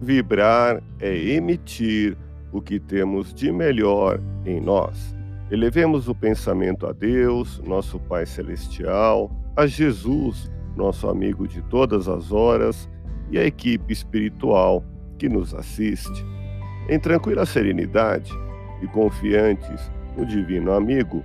Vibrar é emitir o que temos de melhor em nós. Elevemos o pensamento a Deus, nosso Pai Celestial, a Jesus, nosso amigo de todas as horas, e a equipe espiritual que nos assiste. Em tranquila serenidade e confiantes no Divino Amigo,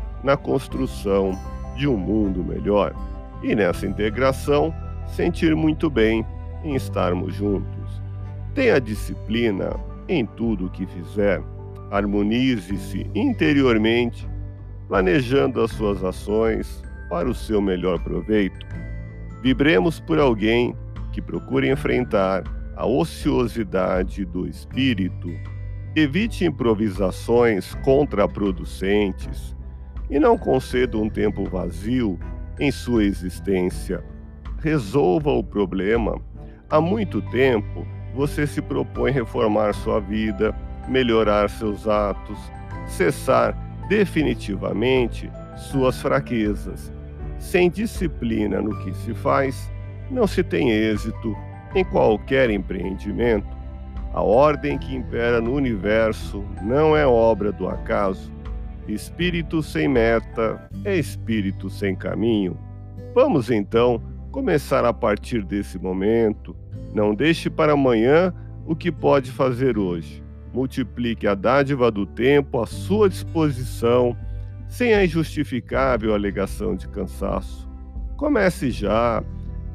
na construção de um mundo melhor e nessa integração sentir muito bem em estarmos juntos. Tenha disciplina em tudo o que fizer. Harmonize-se interiormente, planejando as suas ações para o seu melhor proveito. Vibremos por alguém que procure enfrentar a ociosidade do espírito. Evite improvisações contraproducentes e não conceda um tempo vazio em sua existência resolva o problema. Há muito tempo você se propõe reformar sua vida, melhorar seus atos, cessar definitivamente suas fraquezas. Sem disciplina no que se faz, não se tem êxito em qualquer empreendimento. A ordem que impera no universo não é obra do acaso. Espírito sem meta é espírito sem caminho. Vamos então começar a partir desse momento. Não deixe para amanhã o que pode fazer hoje. Multiplique a dádiva do tempo à sua disposição, sem a injustificável alegação de cansaço. Comece já.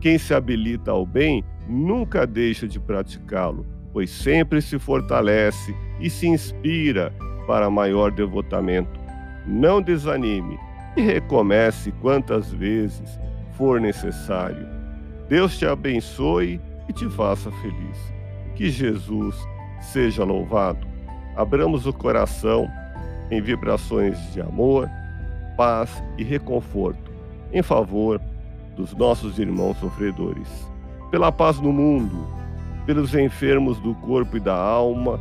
Quem se habilita ao bem nunca deixa de praticá-lo, pois sempre se fortalece e se inspira para maior devotamento. Não desanime e recomece quantas vezes for necessário. Deus te abençoe e te faça feliz. Que Jesus seja louvado. Abramos o coração em vibrações de amor, paz e reconforto em favor dos nossos irmãos sofredores. Pela paz no mundo, pelos enfermos do corpo e da alma